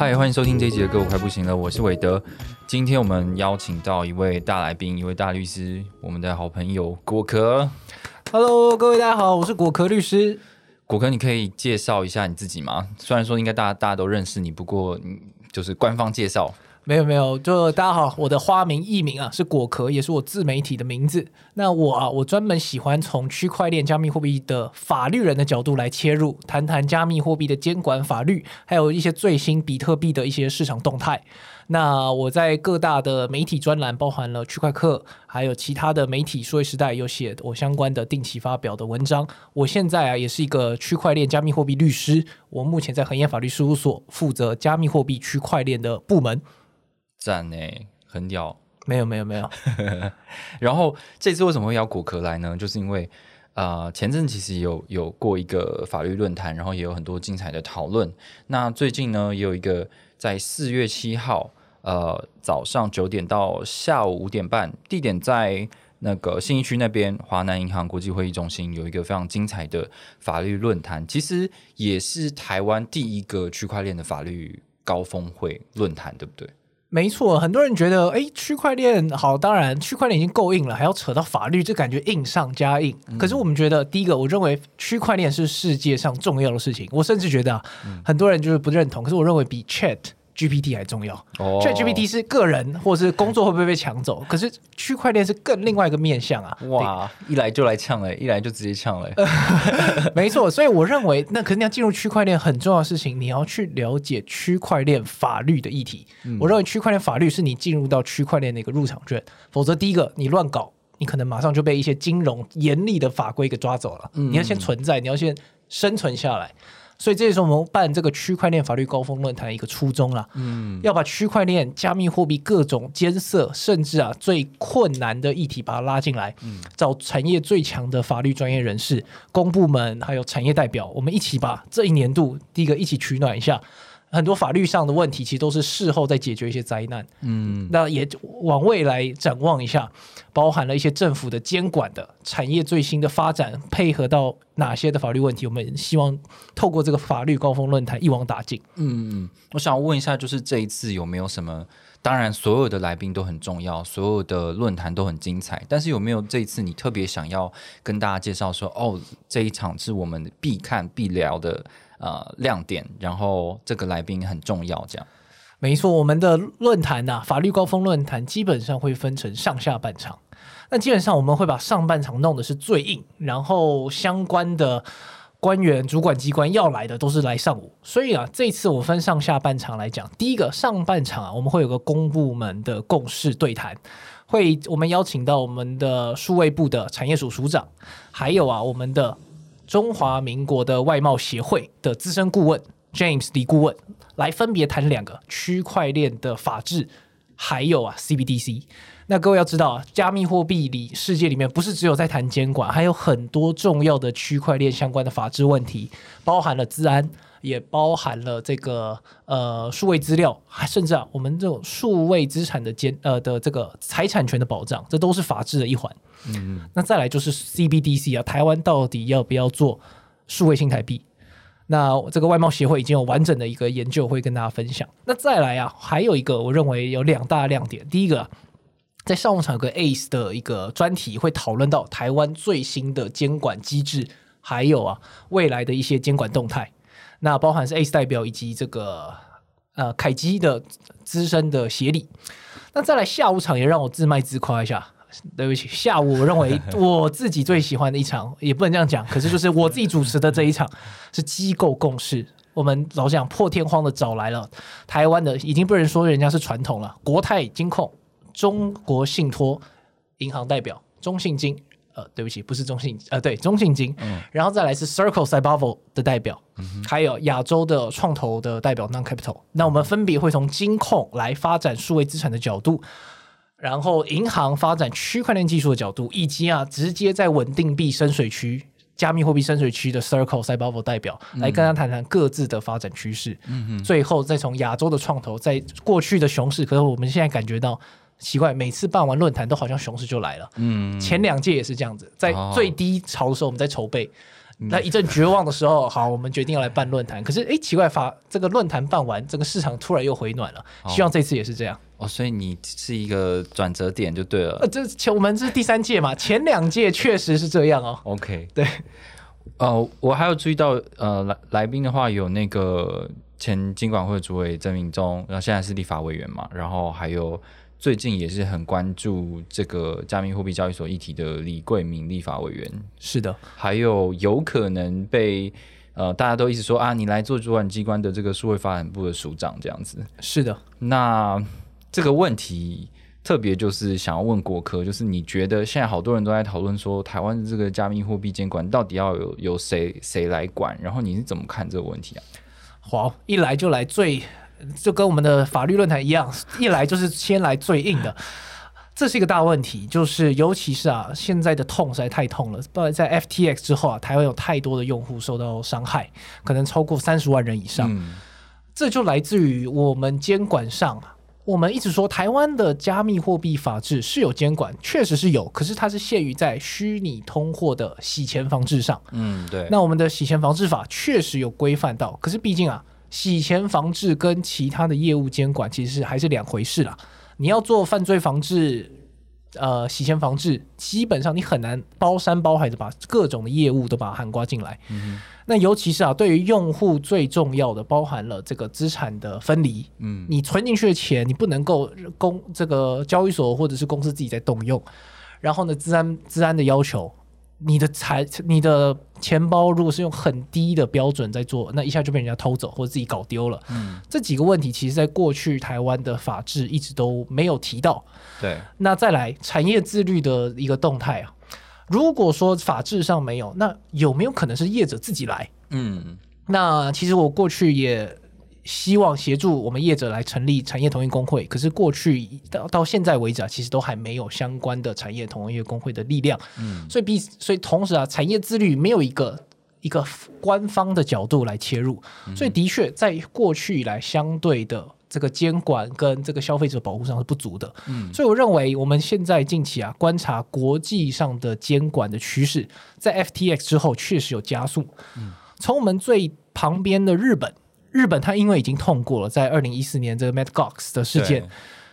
嗨，欢迎收听这一集的歌，我快不行了，我是韦德。今天我们邀请到一位大来宾，一位大律师，我们的好朋友果壳。Hello，各位大家好，我是果壳律师。果壳，你可以介绍一下你自己吗？虽然说应该大家大家都认识你，不过嗯就是官方介绍。没有没有，就大家好，我的花名艺名啊是果壳，也是我自媒体的名字。那我啊，我专门喜欢从区块链加密货币的法律人的角度来切入，谈谈加密货币的监管法律，还有一些最新比特币的一些市场动态。那我在各大的媒体专栏，包含了区块客，还有其他的媒体，数位时代有写我相关的定期发表的文章。我现在啊，也是一个区块链加密货币律师，我目前在恒业法律事务所负责加密货币区块链的部门。赞呢，很屌。没有没有没有，然后这次为什么会邀果壳来呢？就是因为呃前阵其实有有过一个法律论坛，然后也有很多精彩的讨论。那最近呢，也有一个在四月七号，呃早上九点到下午五点半，地点在那个信义区那边华南银行国际会议中心有一个非常精彩的法律论坛，其实也是台湾第一个区块链的法律高峰会论坛，对不对？没错。很多人觉得，哎，区块链好，当然区块链已经够硬了，还要扯到法律，这感觉硬上加硬。可是我们觉得，第一个，我认为区块链是世界上重要的事情。我甚至觉得啊，很多人就是不认同，可是我认为比 Chat GPT 还重要。哦 Chat GPT 是个人或是工作会不会被抢走，可是区块链是更另外一个面向啊。哇，一来就来呛了，一来就直接呛了。没错，所以我认为，那可是你要进入区块链很重要的事情，你要去了解区块链法律的议题。我认为区块链法律是你进入到区块链的一个入场券，否则第一个你乱搞，你可能马上就被一些金融严厉的法规给抓走了。你要先存在，你要先生存下来。所以这也是我们办这个区块链法律高峰论坛的一个初衷啦。嗯，要把区块链、加密货币各种艰涩，甚至啊最困难的议题把它拉进来，找产业最强的法律专业人士、公部门还有产业代表，我们一起把这一年度第一个一起取暖一下。很多法律上的问题，其实都是事后再解决一些灾难。嗯，那也往未来展望一下，包含了一些政府的监管的产业最新的发展，配合到哪些的法律问题，我们希望透过这个法律高峰论坛一网打尽。嗯，我想问一下，就是这一次有没有什么？当然，所有的来宾都很重要，所有的论坛都很精彩。但是有没有这一次你特别想要跟大家介绍说，哦，这一场是我们必看必聊的呃亮点，然后这个来宾很重要，这样。没错，我们的论坛呐、法律高峰论坛基本上会分成上下半场。那基本上我们会把上半场弄的是最硬，然后相关的官员、主管机关要来的都是来上午。所以啊，这次我分上下半场来讲，第一个上半场啊，我们会有个公部门的共识对谈。会，我们邀请到我们的数位部的产业署署长，还有啊，我们的中华民国的外贸协会的资深顾问 James 李顾问，来分别谈两个区块链的法治，还有啊 CBDC。那各位要知道啊，加密货币里世界里面不是只有在谈监管，还有很多重要的区块链相关的法治问题，包含了治安，也包含了这个呃数位资料，还甚至啊我们这种数位资产的监呃的这个财产权的保障，这都是法治的一环。嗯，那再来就是 CBDC 啊，台湾到底要不要做数位新台币？那这个外贸协会已经有完整的一个研究会跟大家分享。那再来啊，还有一个我认为有两大亮点，第一个、啊。在上午场有个 ACE 的一个专题，会讨论到台湾最新的监管机制，还有啊未来的一些监管动态。那包含是 ACE 代表以及这个呃凯基的资深的协理。那再来下午场也让我自卖自夸一下，对不起，下午我认为 我自己最喜欢的一场，也不能这样讲，可是就是我自己主持的这一场是机构共识。我们老实讲破天荒的找来了台湾的，已经不能说人家是传统了，国泰金控。中国信托银行代表中信金，呃，对不起，不是中信，呃，对，中信金，嗯然后再来是 Circle Cyber 的代表，还有亚洲的创投的代表 Non Capital。那我们分别会从金控来发展数位资产的角度，然后银行发展区块链技术的角度，以及啊，直接在稳定币深水区。加密货币深水区的 Circle Cyber 代表来跟他谈谈各自的发展趋势，嗯最后再从亚洲的创投，在过去的熊市，可是我们现在感觉到奇怪，每次办完论坛都好像熊市就来了。嗯，前两届也是这样子，在哦最低潮的时候我们在筹备，那一阵绝望的时候，好，我们决定要来办论坛。可是哎，奇怪，法这个论坛办完，整个市场突然又回暖了。希望这次也是这样。哦，所以你是一个转折点就对了呃，。这前我们这是第三届嘛，前两届确实是这样哦。OK，对，呃，我还有注意到，呃，来来宾的话有那个前经管会主委曾明忠，然后现在是立法委员嘛，然后还有最近也是很关注这个加密货币交易所议题的李桂明立法委员，是的，还有有可能被呃大家都一直说啊，你来做主管机关的这个数位发展部的署长这样子，是的。那这个问题特别就是想要问国科，就是你觉得现在好多人都在讨论说，台湾的这个加密货币监管到底要有有谁谁来管？然后你是怎么看这个问题啊？好，一来就来最，就跟我们的法律论坛一样，一来就是先来最硬的。这是一个大问题，就是尤其是啊，现在的痛实在太痛了。不然在 FTX 之后啊，台湾有太多的用户受到伤害，可能超过三十万人以上。嗯这就来自于我们监管上啊，我们一直说台湾的加密货币法制是有监管，确实是有，可是它是限于在虚拟通货的洗钱防治上。嗯，对，那我们的洗钱防治法确实有规范到，可是毕竟啊，洗钱防治跟其他的业务监管其实是还是两回事啦。你要做犯罪防治，呃，洗钱防治，基本上你很难包山包海的把各种的业务都把它涵盖进来。那尤其是啊，对于用户最重要的，包含了这个资产的分离。嗯你存进去的钱，你不能够公这个交易所或者是公司自己在动用。然后呢，治安治安的要求，你的财你的钱包如果是用很低的标准在做，那一下就被人家偷走或者自己搞丢了。嗯，这几个问题，其实在过去台湾的法制一直都没有提到。对，那再来产业自律的一个动态啊，如果说法制上没有，那有没有可能是业者自己来？嗯那其实我过去也希望协助我们业者来成立产业同业工会，可是过去到到现在为止啊，其实都还没有相关的产业同业工会的力量，嗯。所以必所以同时啊，产业自律没有一个一个官方的角度来切入，所以的确在过去以来相对的。这个监管跟这个消费者保护上是不足的，嗯。所以我认为我们现在近期啊观察国际上的监管的趋势，在 FTX 之后确实有加速。嗯。从我们最旁边的日本，日本它因为已经痛过了，在二零一四年这个 Mt. Gox 的事件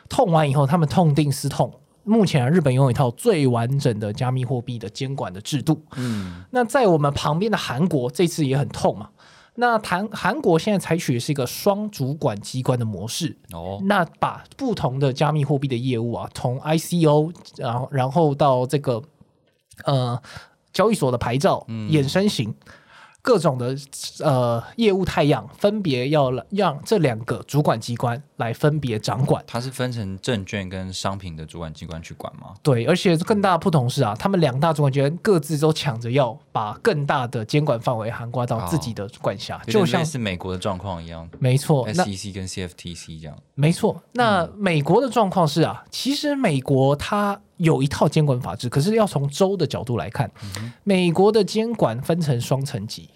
痛完以后，他们痛定思痛。目前啊，日本拥有一套最完整的加密货币的监管的制度。嗯那在我们旁边的韩国，这次也很痛嘛。那韩韩国现在采取的是一个双主管机关的模式，哦那把不同的加密货币的业务啊，从 ICO，然后然后到这个呃交易所的牌照、衍生型各种的呃业务太阳，分别要让这两个主管机关来分别掌管。它是分成证券跟商品的主管机关去管吗？对，而且更大的不同是啊，他们两大主管机关各自都抢着要把更大的监管范围涵盖到自己的管辖，就像是美国的状况一样没错，，SEC 跟 CFTC 这样。没错，那美国的状况是啊，其实美国它有一套监管法制，可是要从州的角度来看，美国的监管分成双层级，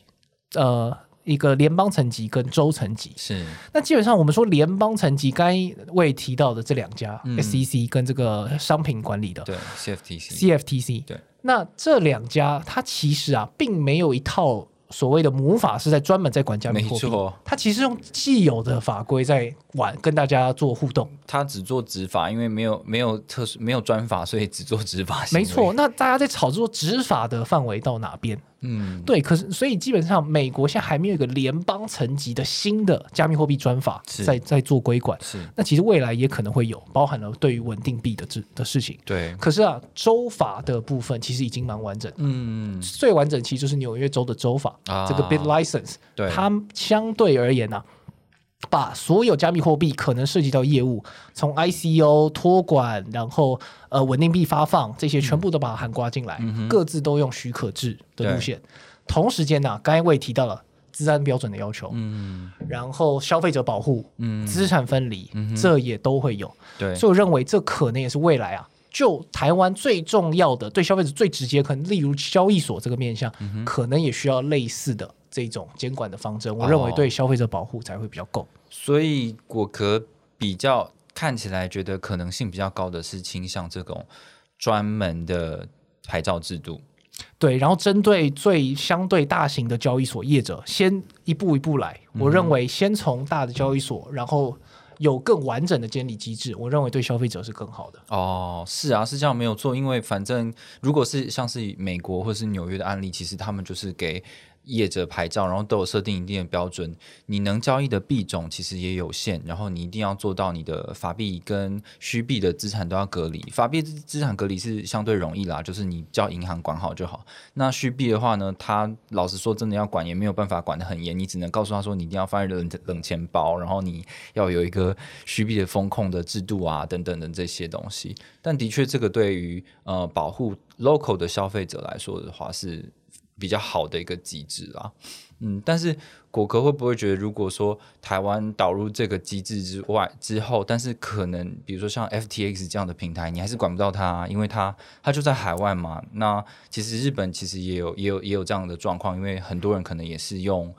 呃，一个联邦层级跟州层级。是，那基本上我们说联邦层级，刚才未提到的这两家、嗯 SEC 跟这个商品管理的对 CFTC，CFTC，对，那这两家它其实啊，并没有一套所谓的母法是在专门在管加密货币没错，它其实用既有的法规在玩，跟大家做互动。他只做执法，因为没有没有特殊没有专法，所以只做执法。没错，，那大家在炒作执法的范围到哪边？嗯，对，可是所以基本上美国现在还没有一个联邦层级的新的加密货币专法是。在在做规管。是，那其实未来也可能会有，包含了对于稳定币的这的事情。对，可是啊，州法的部分其实已经蛮完整。的。嗯，最完整其实就是纽约州的州法，啊。这个 bit license，对，它相对而言呢、把所有加密货币可能涉及到业务，从 ICO 托管，然后呃稳定币发放这些，全部都把它含刮进来，各自都用许可制的路线。同时间呢、刚才我也提到了治安标准的要求，嗯。然后消费者保护、嗯，资产分离，这也都会有。对，所以我认为这可能也是未来啊，就台湾最重要的对消费者最直接，可能例如交易所这个面向，可能也需要类似的这种监管的方针。我认为哦对消费者保护才会比较够。所以果壳比较看起来觉得可能性比较高的是倾向这种专门的牌照制度。对，然后针对最相对大型的交易所业者，先一步一步来。我认为先从大的交易所，然后有更完整的监理机制，我认为对消费者是更好的。哦，是啊，是这样没有错。因为反正如果是像是美国或是纽约的案例，其实他们就是给业者牌照，然后都有设定一定的标准，你能交易的币种其实也有限，然后你一定要做到你的法币跟虚币的资产都要隔离。法币资资产隔离是相对容易啦，就是你叫银行管好就好。那虚币的话呢，他老实说，真的要管也没有办法管得很严，你只能告诉他说，你一定要放在冷冷钱包，然后你要有一个虚币的风控的制度啊，等等的这些东西。但的确，这个对于呃保护 local 的消费者来说的话，是比较好的一个机制啦。嗯，但是果壳会不会觉得，如果说台湾导入这个机制之外之后，但是可能比如说像 FTX 这样的平台，你还是管不到它，因为它它就在海外嘛。那其实日本其实也有也有也有这样的状况，因为很多人可能也是用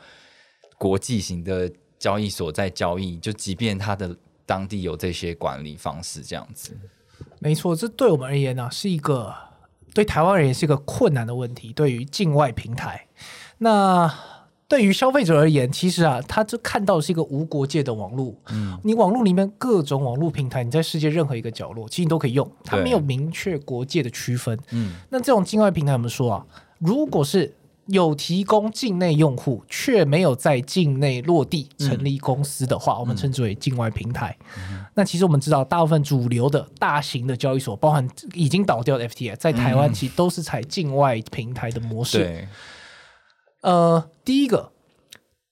国际型的交易所在交易，就即便它的当地有这些管理方式这样子。没错，这对我们而言呢、是一个对台湾而言是一个困难的问题。对于境外平台，那对于消费者而言，其实啊，他就看到的是一个无国界的网络。嗯，你网络里面各种网络平台，你在世界任何一个角落，其实你都可以用，它没有明确国界的区分。嗯，那这种境外平台，我们说啊，如果是有提供境内用户，却没有在境内落地成立公司的话，我们称之为境外平台。那其实我们知道，大部分主流的大型的交易所，包含已经倒掉的 FTX，在台湾其实都是采境外平台的模式。对，呃，第一个，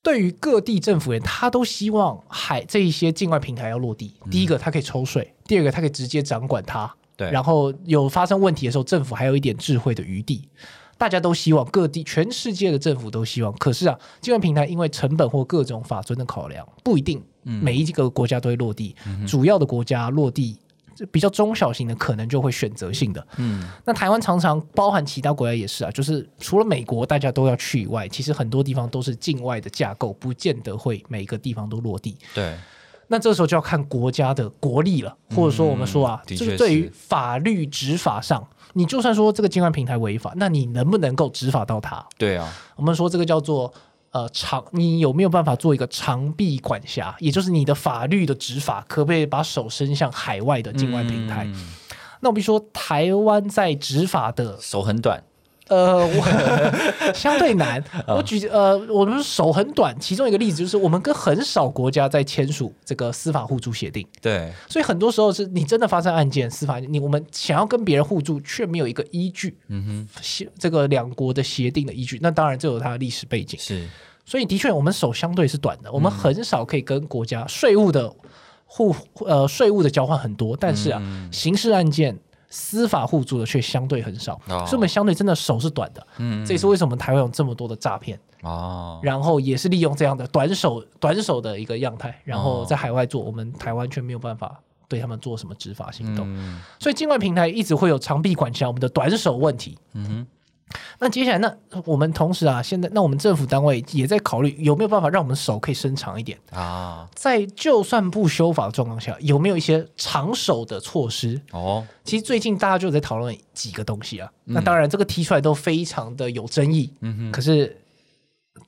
对于各地政府员，他都希望海这一些境外平台要落地。第一个，它可以抽税；第二个，它可以直接掌管它。对然后有发生问题的时候，政府还有一点智慧的余地。大家都希望各地全世界的政府都希望，可是啊，金融平台因为成本或各种法遵的考量，不一定每一个国家都会落地。主要的国家落地，比较中小型的可能就会选择性的。嗯，那台湾常常包含其他国家也是啊，就是除了美国大家都要去以外，其实很多地方都是境外的架构，不见得会每个地方都落地。对，那这时候就要看国家的国力了，或者说我们说啊，的确这个对于法律执法上，你就算说这个境外平台违法，那你能不能够执法到它？对啊，我们说这个叫做呃长，你有没有办法做一个长臂管辖，也就是你的法律的执法，可不可以把手伸向海外的境外平台？嗯那我必须说，台湾在执法的手很短，呃，我 相对难。我举呃，我们手很短，其中一个例子就是我们跟很少国家在签署这个司法互助协定，对，所以很多时候是你真的发生案件，司法你我们想要跟别人互助，却没有一个依据，嗯哼协这个两国的协定的依据。那当然这有它的历史背景，，是，所以的确我们手相对是短的，我们很少可以跟国家税务的互呃税务的交换很多，但是啊，嗯刑事案件。司法互助的却相对很少，哦。所以我们相对真的手是短的。嗯，这也是为什么台湾有这么多的诈骗，哦，然后也是利用这样的短手短手的一个样态，然后哦。在海外做，我们台湾却没有办法对他们做什么执法行动，嗯。所以境外平台一直会有长臂管辖我们的短手问题。嗯哼，那接下来，那我们同时啊，现在那我们政府单位也在考虑有没有办法让我们手可以伸长一点，啊，在就算不修法的状况下，有没有一些长手的措施？哦，其实最近大家就在讨论几个东西啊，那当然这个提出来都非常的有争议，嗯哼，可是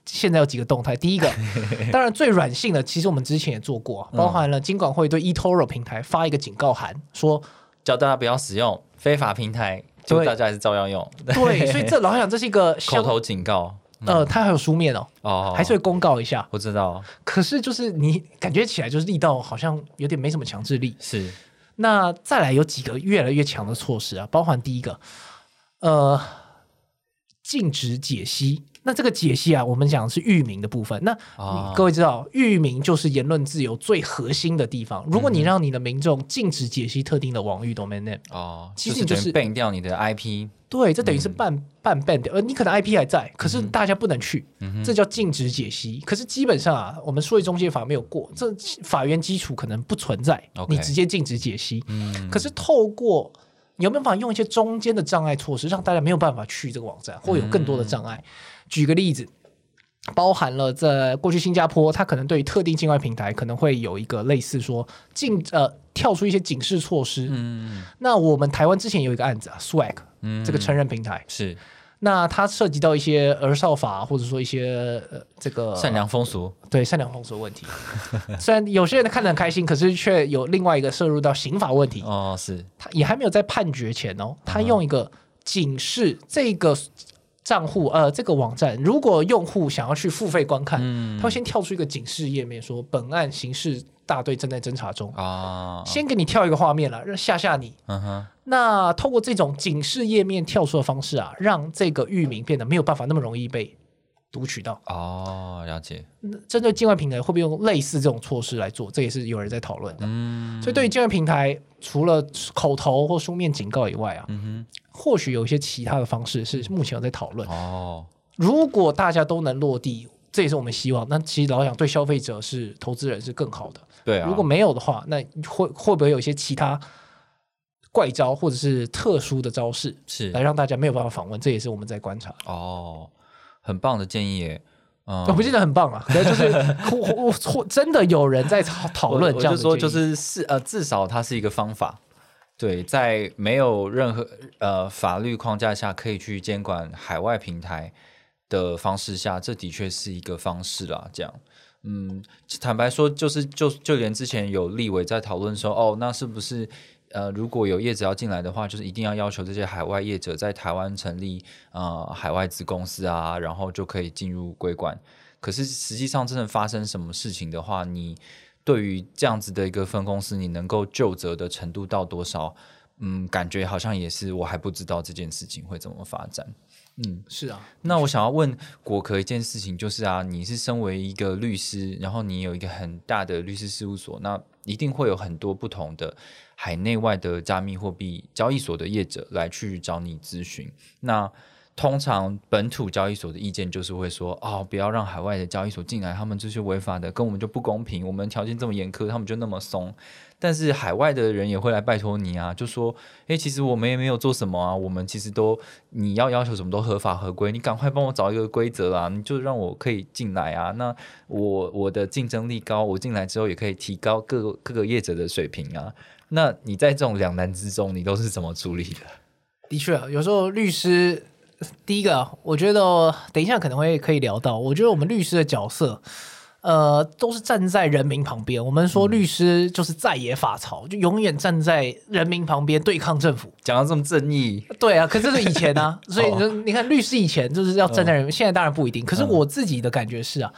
现在有几个动态，第一个，当然最软性的，其实我们之前也做过，包含了金管会对 eToro 平台发一个警告函，说叫大家不要使用非法平台，就对。大家还是照样用，对，所以这老实讲，这是一个口相头警告，呃，它还有书面哦，哦，还是会公告一下。我知道，可是就是你感觉起来就是力道好像有点没什么强制力。是，那再来有几个越来越强的措施啊，包含第一个，呃，禁止解析那这个解析啊，我们讲的是域名的部分。那各位知道，域名就是言论自由最核心的地方。如果你让你的民众禁止解析特定的网域 domain name，哦，其实你就是 ban 掉你的 IP，对，这等于是嗯半、半 ban 掉，呃，你可能 IP 还在，可是大家不能去，嗯这叫禁止解析。可是基本上啊，我们数位中介法没有过，这法源基础可能不存在你直接禁止解析。嗯，可是透过你有没有办法用一些中间的障碍措施，让大家没有办法去这个网站，或有更多的障碍？举个例子。包含了在过去新加坡，它可能对于特定境外平台可能会有一个类似说禁呃跳出一些警示措施。嗯那我们台湾之前有一个案子啊，Swag 嗯这个成人平台，是那它涉及到一些儿少法，或者说一些呃这个善良风俗，对善良风俗的问题。虽然有些人看得很开心，可是却有另外一个涉入到刑法问题。哦，是他也还没有在判决前哦，他嗯用一个警示这个账户呃这个网站，如果用户想要去付费观看，嗯他会先跳出一个警示页面，说本案刑事大队正在侦查中，啊，先给你跳一个画面了，让吓吓你。嗯哼，那透过这种警示页面跳出的方式啊，让这个域名变得没有办法那么容易被读取到。哦，了解，那针对境外平台，会不会用类似这种措施来做？这也是有人在讨论的。嗯，所以对于境外平台，除了口头或书面警告以外啊，嗯或许有一些其他的方式是目前有在讨论，。哦，如果大家都能落地，这也是我们希望。那其实老想，对消费者是投资人是更好的。对啊，如果没有的话，那会会不会有一些其他怪招或者是特殊的招式，是来让大家没有办法访问？这也是我们在观察。哦，很棒的建议耶，嗯，我不记得很棒啊，可能就是我我我真的有人在讨讨论我这样的我就说就是是呃，至少它是一个方法。对，在没有任何呃法律框架下可以去监管海外平台的方式下，这的确是一个方式啦。这样，嗯，坦白说，就是就就连之前有立委在讨论说，哦，那是不是呃，如果有业者要进来的话，就是一定要要求这些海外业者在台湾成立呃海外子公司啊，然后就可以进入归管。可是实际上真的发生什么事情的话，你对于这样子的一个分公司，你能够就责的程度到多少？嗯，感觉好像也是我还不知道这件事情会怎么发展。嗯，是啊，那我想要问果壳一件事情，就是啊，你是身为一个律师，然后你有一个很大的律师事务所，那一定会有很多不同的海内外的加密货币交易所的业者来去找你咨询。那通常本土交易所的意见就是会说，哦，不要让海外的交易所进来，他们这些违法的，跟我们就不公平，我们条件这么严苛，他们就那么松。但是海外的人也会来拜托你啊，就说，诶，其实我们也没有做什么啊，我们其实都你要要求什么都合法合规，你赶快帮我找一个规则啊，你就让我可以进来啊，那我我的竞争力高，我进来之后也可以提高各个各个业者的水平啊。那你在这种两难之中，你都是怎么处理的？的确，有时候律师第一个啊，我觉得等一下可能会可以聊到，我觉得我们律师的角色。呃，都是站在人民旁边。我们说律师就是在野法曹，就永远站在人民旁边对抗政府。讲到这么正义，对啊，可是这是以前啊，所以你看律师以前就是要站在人民，现在当然不一定。可是我自己的感觉是啊，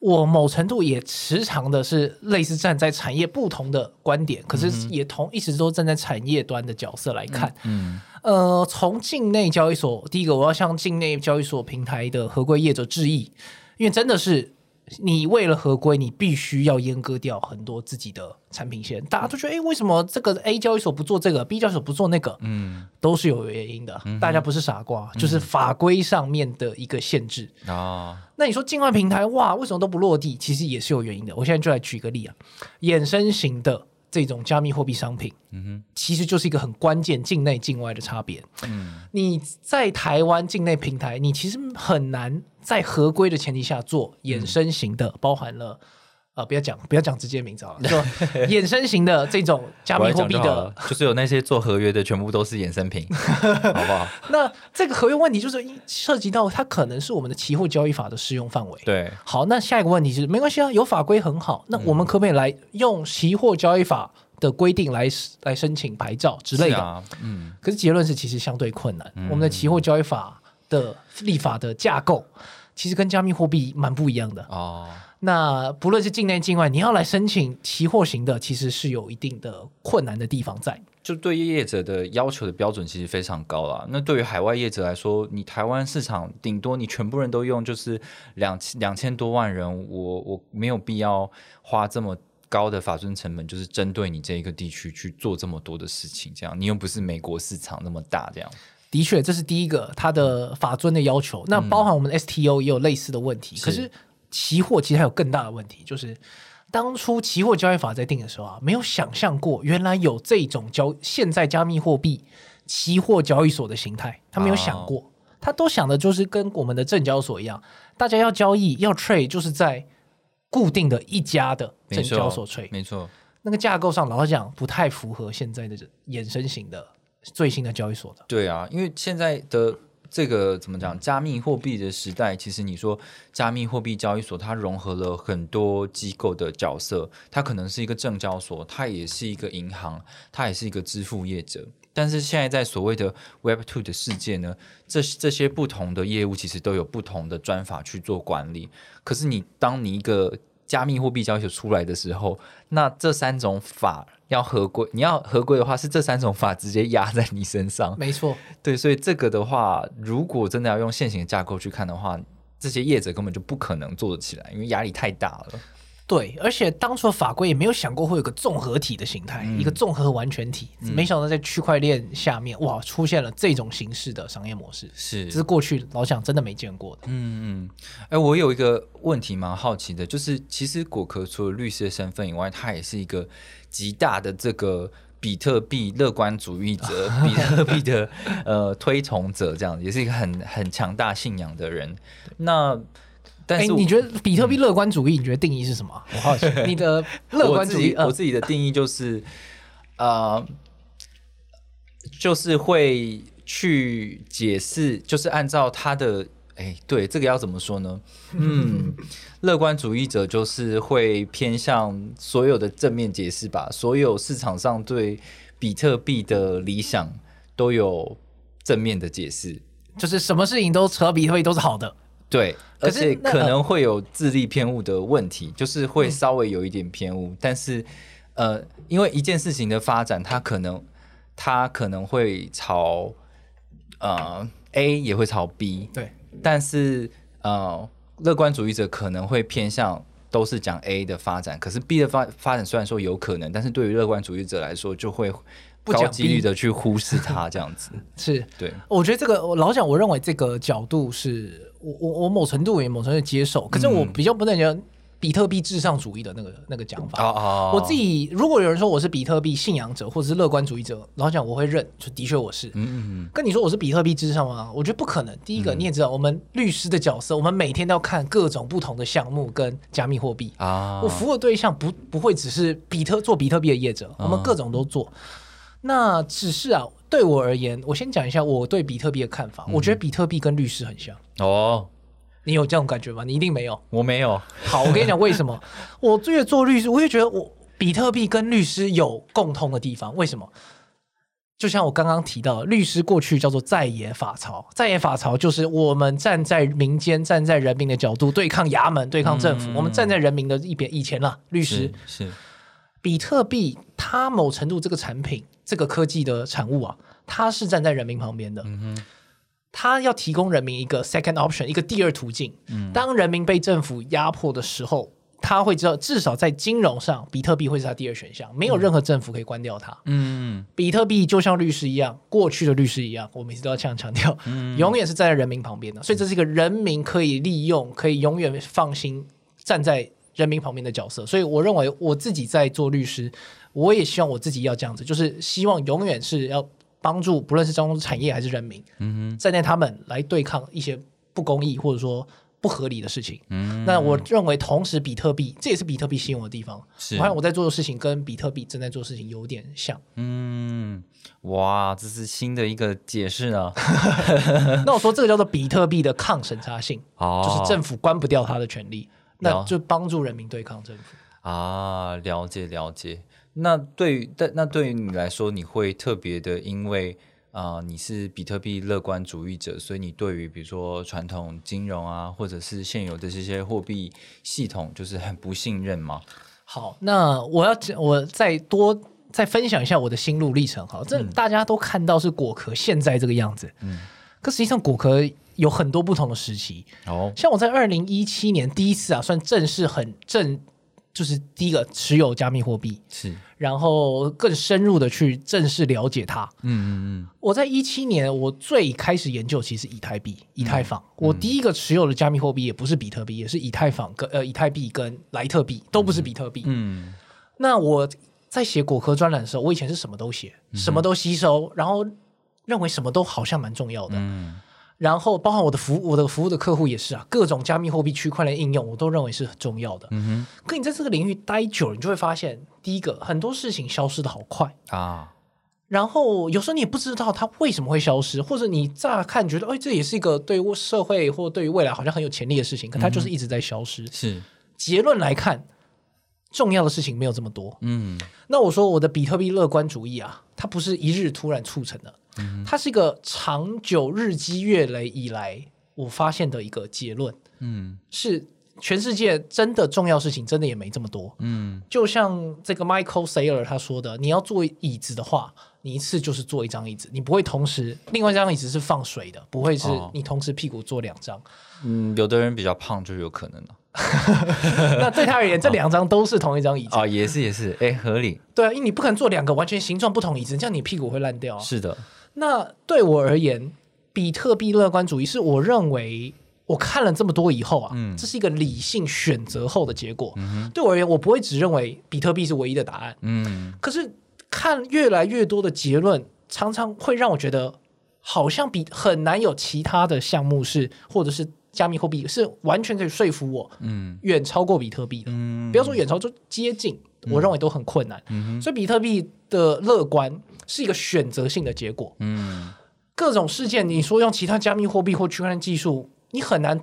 我某程度也时常的是类似站在产业不同的观点，可是也同一直都站在产业端的角色来看。嗯呃，从境内交易所，第一个我要向境内交易所平台的合规业者致意，因为真的是你为了合规，你必须要阉割掉很多自己的产品线。大家都觉得，哎，为什么这个 A 交易所不做这个，B 交易所不做那个？嗯都是有原因的，大家不是傻瓜，就是法规上面的一个限制。啊，那你说境外平台哇，为什么都不落地？其实也是有原因的。我现在就来举个例啊，衍生型的这种加密货币商品，嗯哼其实就是一个很关键境内境外的差别。嗯你在台湾境内平台，你其实很难在合规的前提下做衍生型的，包含了。呃，不要讲，不要讲直接名字好了，就衍生型的这种加密货币的就，就是有那些做合约的，全部都是衍生品，好不好？那这个合约问题就是涉及到它可能是我们的期货交易法的适用范围。对，好，那下一个问题是，没关系啊，有法规很好，那我们可不可以来用期货交易法的规定来来申请牌照之类的？啊，嗯可是结论是，其实相对困难。我们的期货交易法的立法的架构。其实跟加密货币蛮不一样的。哦，那不论是境内境外，你要来申请期货型的，其实是有一定的困难的地方在。就对业者的要求的标准其实非常高啦。那对于海外业者来说，你台湾市场顶多你全部人都用就是两两千多万人，我我没有必要花这么高的法尊成本，就是针对你这一个地区去做这么多的事情，这样你又不是美国市场那么大，这样。的确，这是第一个它的法尊的要求。那包含我们的 STO 也有类似的问题。可是期货其实还有更大的问题，就是当初期货交易法在定的时候啊，没有想象过原来有这种交现在加密货币期货交易所的形态，他没有想过，他都想的就是跟我们的证交所一样，大家要交易要 trade 就是在固定的一家的证交所 trade，没错。那个架构上老实讲不太符合现在的衍生型的。最新的交易所的对啊，因为现在的这个怎么讲，加密货币的时代，其实你说加密货币交易所，它融合了很多机构的角色，它可能是一个证交所，它也是一个银行，它也是一个支付业者。但是现在在所谓的 Web Two 的世界呢，这这些不同的业务其实都有不同的专法去做管理。可是你当你一个加密货币交易所出来的时候，那这三种法要合规，你要合规的话，是这三种法直接压在你身上。没错，对，所以这个的话，如果真的要用现行的架构去看的话，这些业者根本就不可能做得起来，因为压力太大了。对，而且当初的法规也没有想过会有个综合体的形态，一个综合完全体。没想到在区块链下面，哇，出现了这种形式的商业模式，是，这是过去老蒋真的没见过的。嗯嗯，哎，我有一个问题蛮好奇的，就是其实果壳除了律师的身份以外，他也是一个极大的这个比特币乐观主义者，比特币的呃推崇者，这样也是一个很很强大信仰的人。那哎，你觉得比特币乐观主义？你觉得定义是什么？我好奇 你的乐观主义。我自己的定义就是，呃，就是会去解释，就是按照他的，哎，对，这个要怎么说呢？嗯，乐观主义者就是会偏向所有的正面解释吧，所有市场上对比特币的理想都有正面的解释，就是什么事情都扯比特币都是好的。对，而且可能会有智力偏误的问题，就是会稍微有一点偏误。但是，呃，因为一件事情的发展，它可能它可能会朝呃 A 也会朝 B，对。但是呃，乐观主义者可能会偏向都是讲 A 的发展，可是 B 的发发展虽然说有可能，但是对于乐观主义者来说，就会高几率的去忽视它这样子。是对，我觉得这个我老讲，我认为这个角度是。我我我某程度也某程度接受，可是我比较不能讲比特币至上主义的那个那个讲法。我自己如果有人说我是比特币信仰者或者是乐观主义者，老实讲我会认，就的确我是。嗯嗯跟你说我是比特币至上吗？我觉得不可能。第一个你也知道，我们律师的角色，我们每天都要看各种不同的项目跟加密货币啊。我服务的对象不不会只是比特做比特币的业者，我们各种都做。那只是啊。对我而言，我先讲一下我对比特币的看法。我觉得比特币跟律师很像哦。你有这种感觉吗？你一定没有。我没有。好，我跟你讲 为什么。我最近做律师，我也觉得我比特币跟律师有共通的地方。为什么？就像我刚刚提到，律师过去叫做在野法曹，在野法曹就是我们站在民间、站在人民的角度对抗衙门、对抗政府。我们站在人民的一边。以前啦，律师是。比特币，它某程度这个产品。这个科技的产物啊，它是站在人民旁边的，它要提供人民一个 second option，一个第二途径。当人民被政府压迫的时候，他会知道，至少在金融上，比特币会是他第二选项，没有任何政府可以关掉它。嗯，比特币就像律师一样，过去的律师一样，我每次都要这样强调，永远是站在人民旁边的。所以这是一个人民可以利用、可以永远放心站在人民旁边的角色。所以我认为我自己在做律师。我也希望我自己要这样子，就是希望永远是要帮助，不论是中产业还是人民，嗯哼，站在他们来对抗一些不公义或者说不合理的事情。嗯，那我认为同时比特币这也是比特币吸引我的地方。是，我看我在做的事情跟比特币正在做的事情有点像。嗯，哇，这是新的一个解释呢。那我说这个叫做比特币的抗审查性，哦，就是政府关不掉它的权利，那就帮助人民对抗政府。啊，了解了解。那对于但那对于你来说，你会特别的因为啊，你是比特币乐观主义者，所以你对于比如说传统金融啊，或者是现有的这些货币系统，就是很不信任吗？好，那我要讲，我再多再分享一下我的心路历程。好，这大家都看到是果壳现在这个样子，嗯，可实际上果壳有很多不同的时期。哦，像我在二零一七年第一次啊，算正式很正，就是第一个持有加密货币，是，然后更深入的去正式了解它。嗯嗯嗯，我在一七年，我最开始研究其实以太币、以太坊。我第一个持有的加密货币也不是比特币，也是以太坊跟呃以太币跟莱特币，都不是比特币。嗯，那我在写果壳专栏的时候，我以前是什么都写，什么都吸收，然后认为什么都好像蛮重要的。嗯然后包含我的服务，我的服务的客户也是啊，各种加密货币、区块链应用，我都认为是很重要的。嗯哼可你在这个领域待久了，你就会发现，第一个很多事情消失的好快。啊，然后有时候你也不知道它为什么会消失，或者你乍看觉得，哎，这也是一个对于社会或对于未来好像很有潜力的事情，可它就是一直在消失。是，结论来看，重要的事情没有这么多。嗯那我说我的比特币乐观主义啊，它不是一日突然促成的，它是一个长久日积月累以来我发现的一个结论，嗯是全世界真的重要事情真的也没这么多。嗯就像这个 Michael Saylor 他说的，你要坐椅子的话，你一次就是坐一张椅子，你不会同时另外一张椅子是放水的，不会是哦你同时屁股坐两张。嗯，有的人比较胖就有可能了。那对他而言，这两张都是同一张椅子。哦，也是也是，哎，合理，对啊，因为你不可能做两个完全形状不同椅子，这样你屁股会烂掉啊。是的，那对我而言，比特币乐观主义是我认为我看了这么多以后啊，嗯这是一个理性选择后的结果。对我而言，我不会只认为比特币是唯一的答案。嗯可是看越来越多的结论，常常会让我觉得，好像比很难有其他的项目是，或者是加密货币是完全可以说服我，嗯远超过比特币的。嗯不要说远超，就接近，我认为都很困难。所以比特币的乐观是一个选择性的结果。嗯各种事件，你说用其他加密货币或区块链技术，你很难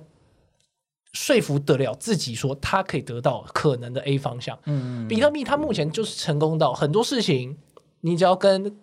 说服得了自己说它可以得到可能的 A 方向。嗯比特币它目前就是成功到很多事情，你只要跟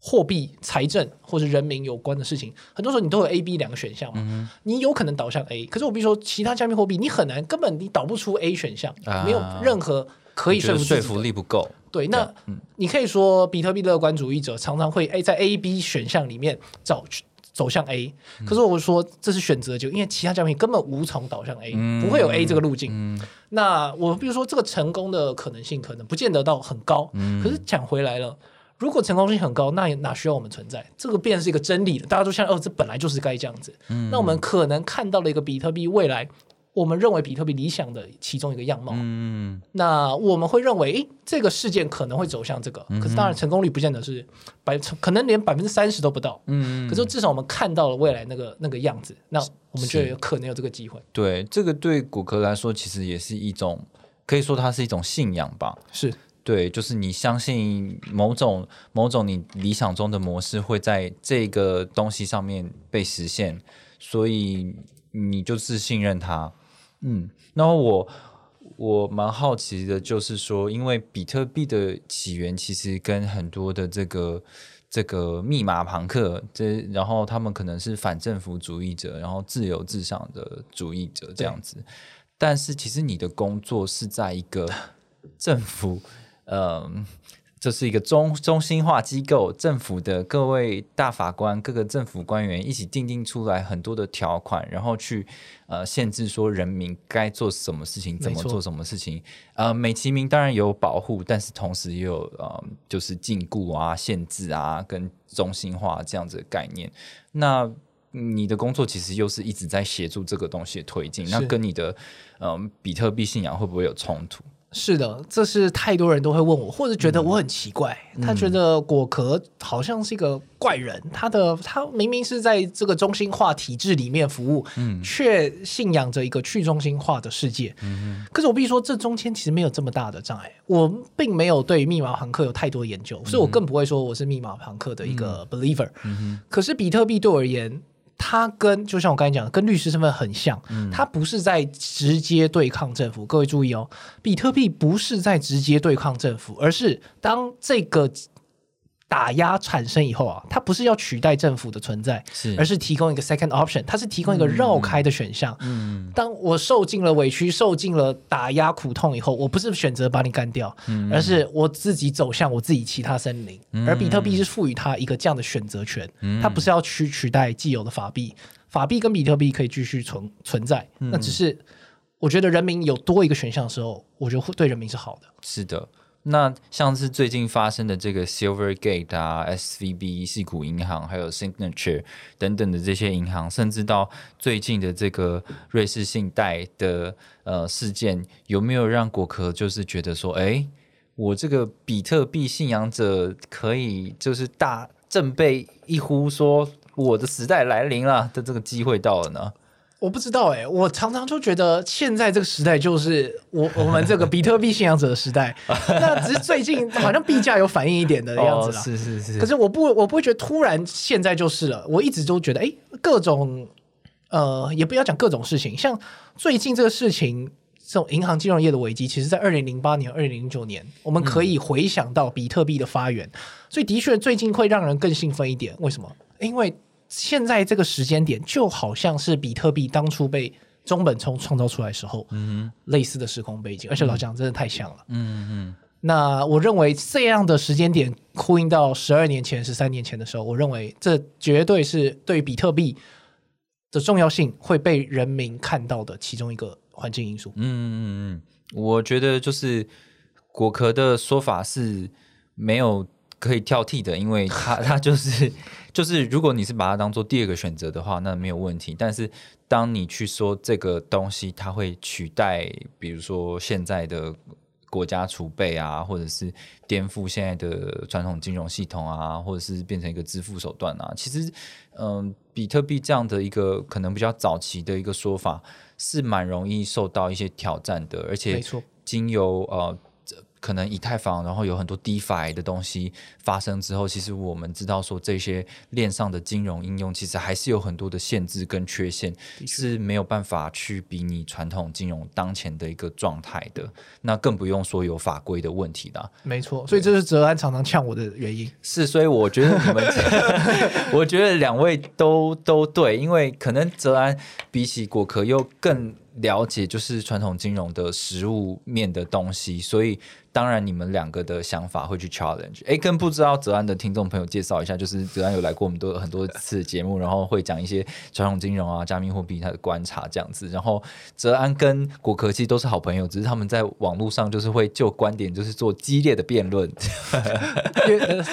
货币、财政或者人民有关的事情，很多时候你都有 A、B 两个选项嘛。嗯你有可能导向 A，可是我必须说，其他加密货币你很难，根本你导不出 A 选项，啊没有任何可以说服力不够。对，那嗯你可以说比特币乐观主义者常常会哎在 A、B 选项里面找走向 A，可是我说这是选择就因为其他加密根本无从导向 A，、嗯不会有 A 这个路径。嗯那我比如说这个成功的可能性可能不见得到很高，嗯可是讲回来了。如果成功性很高，那也哪需要我们存在？这个便是一个真理了。大家都像哦，这本来就是该这样子。嗯那我们可能看到了一个比特币未来，我们认为比特币理想的其中一个样貌。嗯那我们会认为，诶，这个事件可能会走向这个，可是当然成功率不见得是百，可能连百分之三十都不到。嗯可是至少我们看到了未来那个那个样子，那我们就有可能有这个机会。对，这个对骨骼来说，其实也是一种，可以说它是一种信仰吧。是对，就是你相信某种某种你理想中的模式会在这个东西上面被实现，所以你就是信任它。嗯，然后我我蛮好奇的，就是说，因为比特币的起源其实跟很多的这个这个密码朋克，这然后他们可能是反政府主义者，然后自由至上的主义者这样子。但是其实你的工作是在一个政府，嗯、这是一个中中心化机构，政府的各位大法官、各个政府官员一起定定出来很多的条款，然后去呃限制说人民该做什么事情，怎么做什么事情。呃，美其名当然有保护，但是同时也有呃就是禁锢啊、限制啊，跟中心化这样子的概念。那你的工作其实又是一直在协助这个东西的推进，那跟你的嗯、比特币信仰会不会有冲突？是的，这是太多人都会问我，或者觉得我很奇怪，他觉得果壳好像是一个怪人，他的他明明是在这个中心化体制里面服务，却信仰着一个去中心化的世界。可是我必须说，这中间其实没有这么大的障碍。我并没有对密码朋克有太多研究，所以我更不会说我是密码朋克的一个 believer。可是比特币对我而言，它跟就像我刚才讲的，跟律师身份很像，它不是在直接对抗政府。各位注意哦，比特币不是在直接对抗政府，而是当这个打压产生以后啊，它不是要取代政府的存在，是而是提供一个 second option，它是提供一个绕开的选项。嗯当我受尽了委屈、受尽了打压、苦痛以后，我不是选择把你干掉，嗯而是我自己走向我自己其他森林。而比特币是赋予它一个这样的选择权，嗯它不是要去取代既有的法币，法币跟比特币可以继续存存在，嗯那只是我觉得人民有多一个选项的时候，我觉得会对人民是好的。是的。那像是最近发生的这个 Silvergate 啊、SVB、系股银行，还有 Signature 等等的这些银行，甚至到最近的这个瑞士信贷的呃事件，有没有让果壳就是觉得说，哎，我这个比特币信仰者可以就是大振臂一呼，说我的时代来临了的这个机会到了呢？我不知道哎、我常常就觉得现在这个时代就是我我们这个比特币信仰者的时代，那只是最近好像币价有反应一点的样子啦。哦、是是是，可是我不我不会觉得突然现在就是了，我一直都觉得哎，各种呃也不要讲各种事情，像最近这个事情。这种银行金融业的危机，其实在二零零八年、二零零九年，我们可以回想到比特币的发源，所以的确最近会让人更兴奋一点。为什么？因为现在这个时间点，就好像是比特币当初被中本聪创造出来时候，嗯类似的时空背景，而且老讲真的太像了。嗯嗯那我认为这样的时间点呼应到十二年前、十三年前的时候，我认为这绝对是对比特币的重要性会被人民看到的其中一个环境因素。嗯嗯嗯，我觉得就是果壳的说法是没有可以挑剔的，因为它它就是就是，如果你是把它当做第二个选择的话，那没有问题。但是当你去说这个东西它会取代，比如说现在的国家储备啊，或者是颠覆现在的传统金融系统啊，或者是变成一个支付手段啊，其实，嗯，比特币这样的一个可能比较早期的一个说法，是蛮容易受到一些挑战的，而且没错，经由呃。可能以太坊，然后有很多 DeFi 的东西发生之后，其实我们知道说这些链上的金融应用，其实还是有很多的限制跟缺陷，是没有办法去比拟传统金融当前的一个状态的。那更不用说有法规的问题啦。没错，所以这是泽安常常呛我的原因。是，所以我觉得你们，我觉得两位都都对，因为可能泽安比起果壳又更了解就是传统金融的实物面的东西，所以当然你们两个的想法会去 challenge。哎，跟不知道泽安的听众朋友介绍一下，就是泽安有来过我们多很多次的节目，然后会讲一些传统金融啊、加密货币他的观察这样子。然后泽安跟果壳其实都是好朋友，只是他们在网络上就是会就观点就是做激烈的辩论。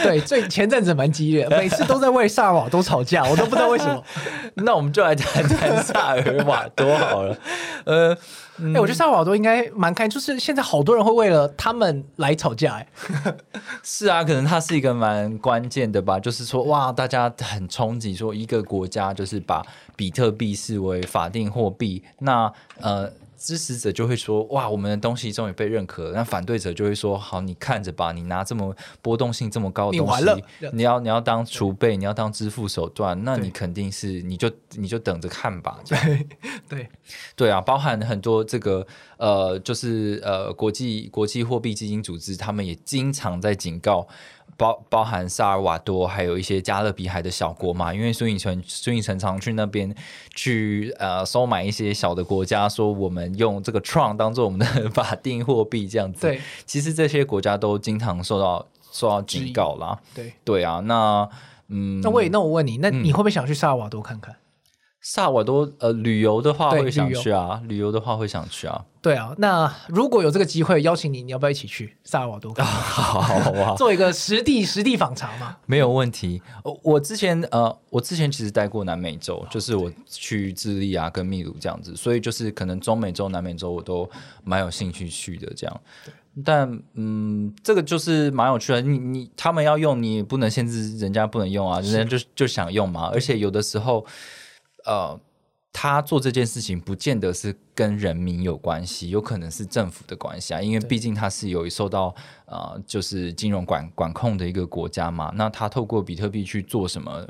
对，最前阵子蛮激烈，每次都在为萨尔瓦多吵架，我都不知道为什么。那我们就来谈谈萨尔瓦多好了。呃，哎、我觉得萨尔瓦多应该蛮开，就是现在好多人会为了他们来吵架、哎，是啊，可能它是一个蛮关键的吧，就是说，哇，大家很憧憬说一个国家就是把比特币视为法定货币，那呃。支持者就会说：“哇，我们的东西终于被认可了。”那反对者就会说：“好，你看着吧，你拿这么波动性这么高的东西你，你要你要当储备，你要当支付手段，那你肯定是你就你就等着看吧。” 对，对啊，包含很多这个呃，就是呃，国际国际货币基金组织，他们也经常在警告。包包含萨尔瓦多，还有一些加勒比海的小国嘛，因为孙颖成孙颖成常去那边去呃收买一些小的国家，说我们用这个 Tron 当做我们的法定货币这样子。对，其实这些国家都经常受到受到警告啦。对。对啊，那嗯，那喂，那我问你，那嗯你会不会想去萨尔瓦多看看？萨尔瓦多呃旅游的话对会想去啊，旅游的话会想去啊。对啊，那如果有这个机会邀请你，你要不要一起去萨尔瓦多？好好好，做一个实地实地访查嘛？没有问题。我我之前呃，我之前其实待过南美洲，就是我去智利啊跟秘鲁这样子，所以就是可能中美洲、南美洲我都蛮有兴趣去的这样。但嗯，这个就是蛮有趣的。你你他们要用，你不能限制人家不能用啊，人家就就想用嘛。而且有的时候，呃，他做这件事情不见得是跟人民有关系，有可能是政府的关系啊，因为毕竟它是有受到呃就是金融管管控的一个国家嘛。那他透过比特币去做什么？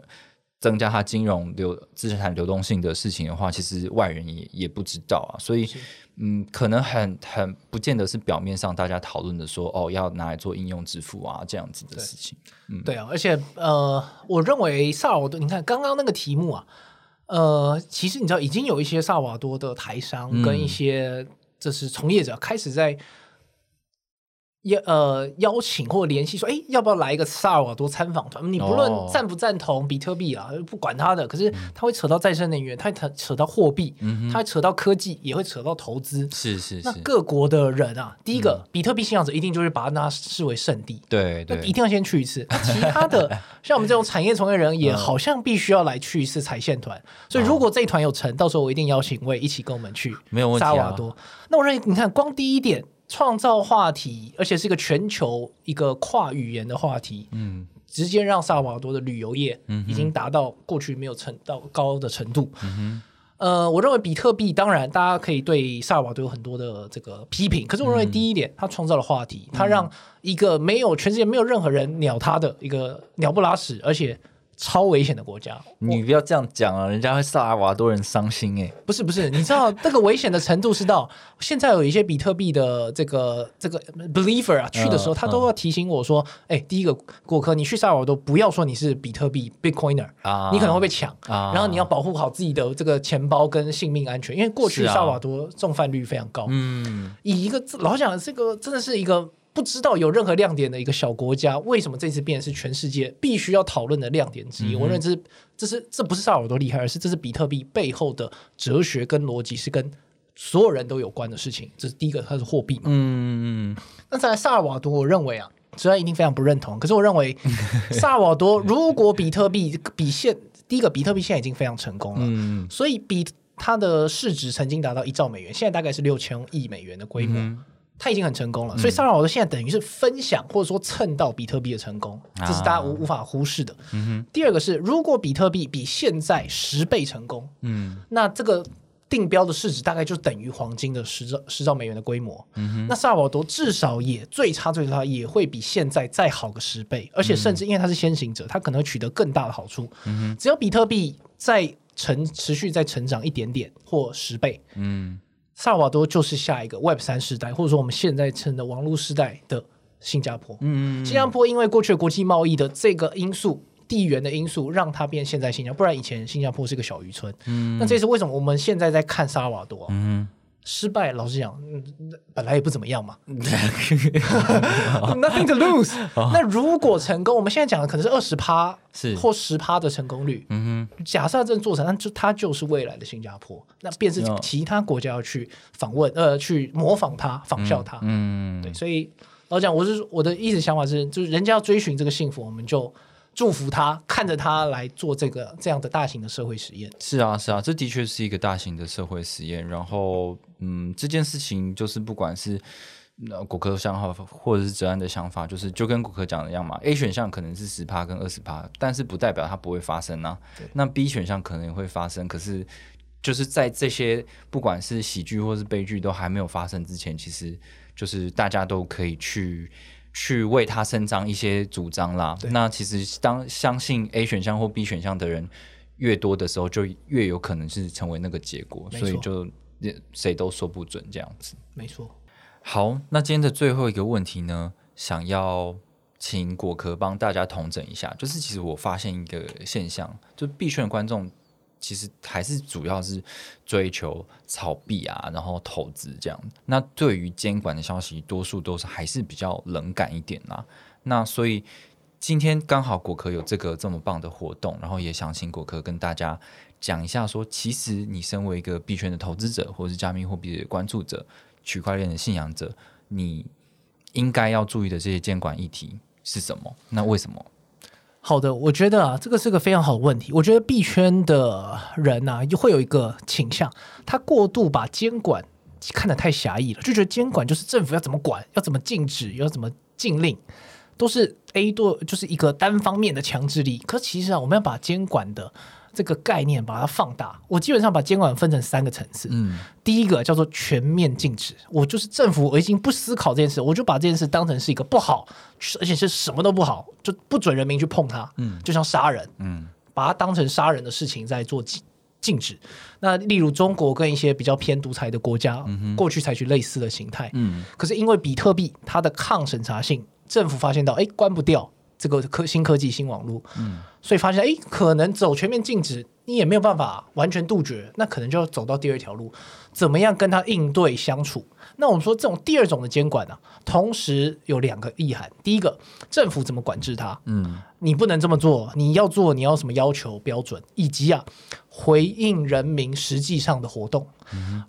增加它金融流资产流动性的事情的话，其实外人也也不知道啊，所以嗯，可能很很不见得是表面上大家讨论的说哦要拿来做应用支付啊这样子的事情。嗯对啊，而且呃，我认为萨尔瓦多，你看刚刚那个题目啊，呃，其实你知道已经有一些萨瓦多的台商跟一些就是从业者开始在。邀呃邀请或联系说，哎，要不要来一个萨尔瓦多参访团？你不论哦赞不赞同比特币啊，不管他的，可是他会扯到再生能源，他会扯扯到货币，他会扯到科技，也会扯到投资。是是是那，各国的人啊，第一个，比特币信仰者一定就是把它视为圣地，对对，那一定要先去一次。那其他的，像我们这种产业从业人，也好像必须要来去一次踩线团。所以如果这一团有成，到时候我一定邀请魏一起跟我们去没有问题啊萨尔瓦多。那我认为，你看，光第一点，创造话题，而且是一个全球一个跨语言的话题，嗯。直接让萨尔瓦多的旅游业已经达到过去没有成到高的程度。呃，我认为比特币当然大家可以对萨尔瓦多有很多的这个批评，可是我认为第一点，它创造了话题，它让一个没有全世界没有任何人鸟它的一个鸟不拉屎，而且超危险的国家。你不要这样讲啊，人家会萨尔瓦多人伤心哎、不是不是，你知道 这个危险的程度是到现在有一些比特币的这个这个 believer 啊，去的时候嗯。他都要提醒我说，哎，第一个果壳，你去萨尔瓦多不要说你是比特币 Bitcoiner，啊你可能会被抢，啊。然后你要保护好自己的这个钱包跟性命安全，因为过去萨尔瓦多重犯率非常高，嗯。以一个老实讲，这个真的是一个不知道有任何亮点的一个小国家，为什么这次变成是全世界必须要讨论的亮点之一？我认为这是这是这不是萨尔瓦多厉害，而是这是比特币背后的哲学跟逻辑是跟所有人都有关的事情。这是第一个，它是货币嘛。嗯那在萨尔瓦多，我认为啊，虽然一定非常不认同，可是我认为 萨尔瓦多如果比特币比现第一个比特币现在已经非常成功了，嗯所以比它的市值曾经达到一兆美元，现在大概是六千亿美元的规模。嗯它已经很成功了，所以萨尔瓦多现在等于是分享或者说蹭到比特币的成功，这是大家无无法忽视的。第二个是，如果比特币比现在十倍成功，嗯。那这个定标的市值大概就等于黄金的十兆十兆美元的规模。那萨尔瓦多至少也最差最差也会比现在再好个十倍，而且甚至因为它是先行者，它可能取得更大的好处。只要比特币在成持续在成长一点点或十倍，嗯萨尔瓦多就是下一个 Web 三时代，或者说我们现在称的网络时代的新加坡。嗯新加坡因为过去的国际贸易的这个因素、地缘的因素，让它变现在新加坡，不然以前新加坡是个小渔村。那这是为什么我们现在在看萨瓦多、嗯失败？老实讲，嗯，本来也不怎么样嘛，nothing to lose。那如果成功，我们现在讲的可能是二十趴是或十趴的成功率。嗯假设真的做成，那就它就是未来的新加坡，那便是嗯其他国家要去访问，呃，去模仿它、仿效它。嗯对，所以老实讲，我是我的意思想法是，就是人家要追寻这个幸福，我们就祝福他，看着他来做这个这样的大型的社会实验。是啊，是啊，这的确是一个大型的社会实验。然后，嗯，这件事情就是不管是呃骨科想法或者是哲安的想法，就是就跟骨科讲的一样嘛。A 选项可能是十趴跟二十趴，但是不代表它不会发生啊。那 B 选项可能也会发生，可是就是在这些不管是喜剧或是悲剧都还没有发生之前，其实就是大家都可以去。去为他伸张一些主张啦。那其实当相信 A 选项或 B 选项的人越多的时候，就越有可能是成为那个结果，所以就也谁都说不准这样子。没错，好，那今天的最后一个问题呢，想要请果壳帮大家统整一下，就是其实我发现一个现象，就币圈的观众其实还是主要是追求炒币啊，然后投资这样。那对于监管的消息，多数都是还是比较冷感一点啦。那所以今天刚好果壳有这个这么棒的活动，然后也想请果壳跟大家讲一下说其实你身为一个币圈的投资者，或是加密货币的关注者，区块链的信仰者，你应该要注意的这些监管议题是什么？那为什么？好的，我觉得啊，这个是个非常好的问题。我觉得币圈的人啊，会有一个倾向，他过度把监管看得太狭义了，就觉得监管就是政府要怎么管，要怎么禁止，要怎么禁令，都是 A 多就是一个单方面的强制力。可其实啊，我们要把监管的这个概念把它放大。我基本上把监管分成三个层次。嗯第一个叫做全面禁止，我就是政府，我已经不思考这件事，我就把这件事当成是一个不好，而且是什么都不好，就不准人民去碰它，嗯就像杀人，嗯把它当成杀人的事情在做禁禁止。那例如中国跟一些比较偏独裁的国家，过去采取类似的形态。嗯可是因为比特币它的抗审查性，政府发现到，哎，关不掉这个科新科技新网络，嗯所以发现，哎，可能走全面禁止，你也没有办法完全杜绝，那可能就要走到第二条路，怎么样跟他应对相处？那我们说这种第二种的监管呢、同时有两个意涵，第一个，政府怎么管制它？嗯你不能这么做，你要做，你要什么要求标准，以及啊，回应人民实际上的活动。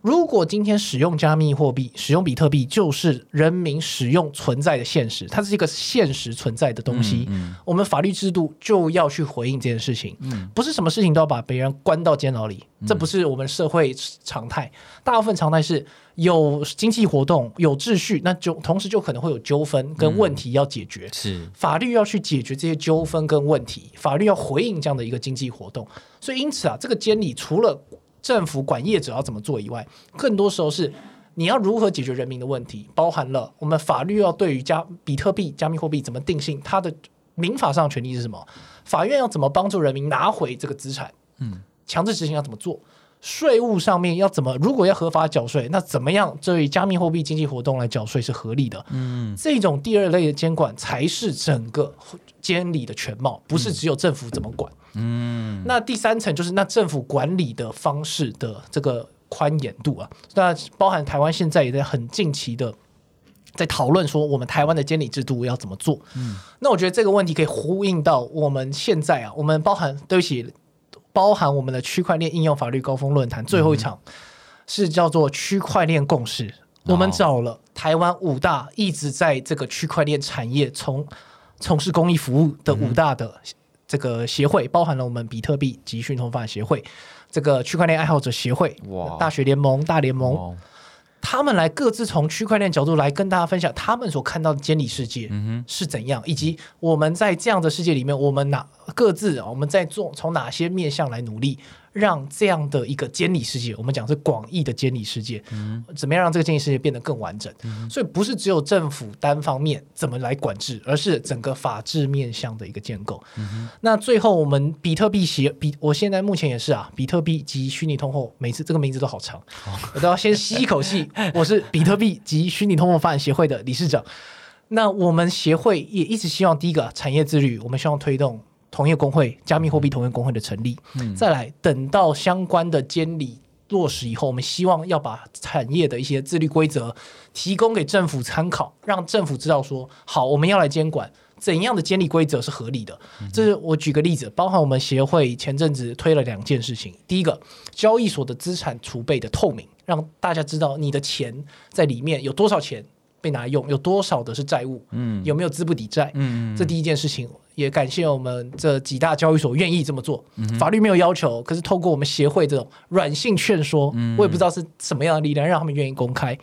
如果今天使用加密货币、使用比特币，就是人民使用存在的现实，它是一个现实存在的东西。嗯我们法律制度就要去回应这件事情，嗯不是什么事情都要把别人关到监牢里，这不是我们社会常态。大部分常态是有经济活动、有秩序，那就同时就可能会有纠纷跟问题要解决。是法律要去解决这些纠纷跟问题，法律要回应这样的一个经济活动。所以因此啊，这个监理除了政府管业者要怎么做以外，更多时候是你要如何解决人民的问题，包含了我们法律要对于加比特币、加密货币怎么定性，它的民法上的权利是什么？法院要怎么帮助人民拿回这个资产？嗯，强制执行要怎么做？税务上面要怎么？如果要合法缴税，那怎么样对于加密货币经济活动来缴税是合理的？嗯这种第二类的监管才是整个监理的全貌，不是只有政府怎么管。嗯那第三层就是那政府管理的方式的这个宽严度啊，那包含台湾现在也在很近期的在讨论说我们台湾的监理制度要怎么做。嗯，那我觉得这个问题可以呼应到我们现在啊，我们包含对不起，包含我们的区块链应用法律高峰论坛最后一场、是叫做区块链共识。我们找了台湾五大一直在这个区块链产业从从事公益服务的五大的这个协会，包含了我们比特币及讯通法协会、这个区块链爱好者协会、大学联盟、大联盟，哦他们来各自从区块链角度来跟大家分享他们所看到的监理世界嗯是怎样，以及我们在这样的世界里面，我们哪各自啊我们在做从哪些面向来努力，让这样的一个监理世界，我们讲是广义的监理世界，怎么样让这个监理世界变得更完整？所以不是只有政府单方面怎么来管制，而是整个法治面向的一个建构。那最后我们比特币协比，我现在目前也是啊，比特币及虚拟通货，每次这个名字都好长，我都要先吸一口气。我是比特币及虚拟通货发展协会的理事长。那我们协会也一直希望，第一个产业自律，我们希望推动同业工会、加密货币同业工会的成立。再来，等到相关的监理落实以后，我们希望要把产业的一些自律规则提供给政府参考，让政府知道说，好，我们要来监管。怎样的监理规则是合理的？这是我举个例子，包含我们协会前阵子推了两件事情。第一个，交易所的资产储备的透明，让大家知道你的钱在里面有多少钱被拿来用，有多少的是债务，嗯有没有资不抵债。嗯这第一件事情，也感谢我们这几大交易所愿意这么做。法律没有要求，可是透过我们协会这种软性劝说，我也不知道是什么样的力量让他们愿意公开。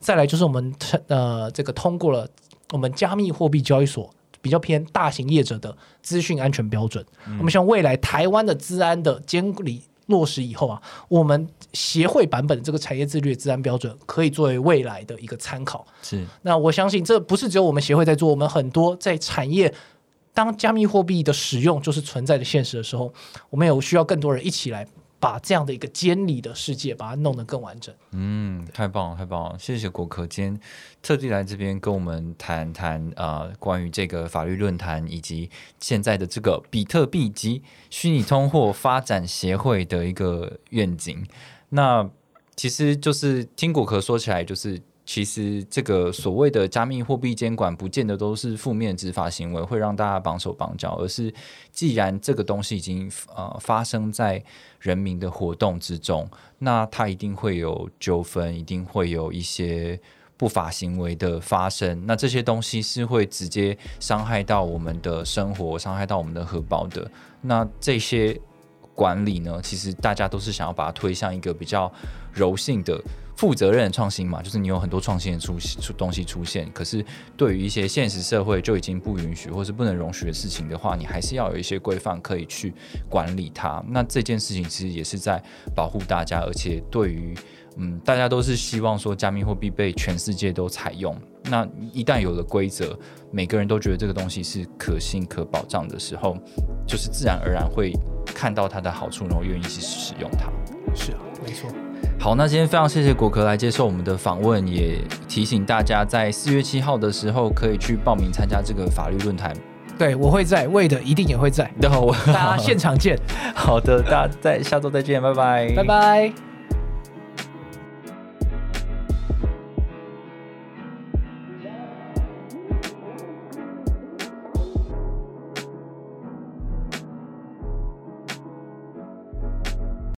再来就是我们呃这个通过了我们加密货币交易所。比较偏大型业者的资讯安全标准，我们希望未来台湾的治安的监理落实以后啊，我们协会版本的这个产业自律的治安标准可以作为未来的一个参考。是那我相信这不是只有我们协会在做，我们很多在产业当加密货币的使用就是存在的现实的时候，我们有需要更多人一起来把这样的一个监理的世界把它弄得更完整。嗯，太棒了，太棒了！谢谢国科今天特地来这边跟我们谈谈呃关于这个法律论坛以及现在的这个比特币及虚拟通货发展协会的一个愿景。那其实就是听果壳说起来，就是其实这个所谓的加密货币监管，不见得都是负面执法行为，会让大家绑手绑脚，而是既然这个东西已经呃发生在人民的活动之中，那它一定会有纠纷，一定会有一些不法行为的发生。那这些东西是会直接伤害到我们的生活，伤害到我们的荷包的。那这些管理呢，其实大家都是想要把它推向一个比较柔性的、负责任的创新嘛，就是你有很多创新的出出东西出现，可是对于一些现实社会就已经不允许或是不能容许的事情的话，你还是要有一些规范可以去管理它。那这件事情其实也是在保护大家，而且对于嗯，大家都是希望说加密货币被全世界都采用。那一旦有了规则，每个人都觉得这个东西是可信可保障的时候，就是自然而然会看到它的好处，然后愿意去使用它。是啊，没错。好，那今天非常谢谢果壳来接受我们的访问，也提醒大家在四月七号的时候可以去报名参加这个法律论坛。对，我会在，魏的一定也会在，然 后我大家现场见，好的，大家在下周再见，拜拜，拜拜。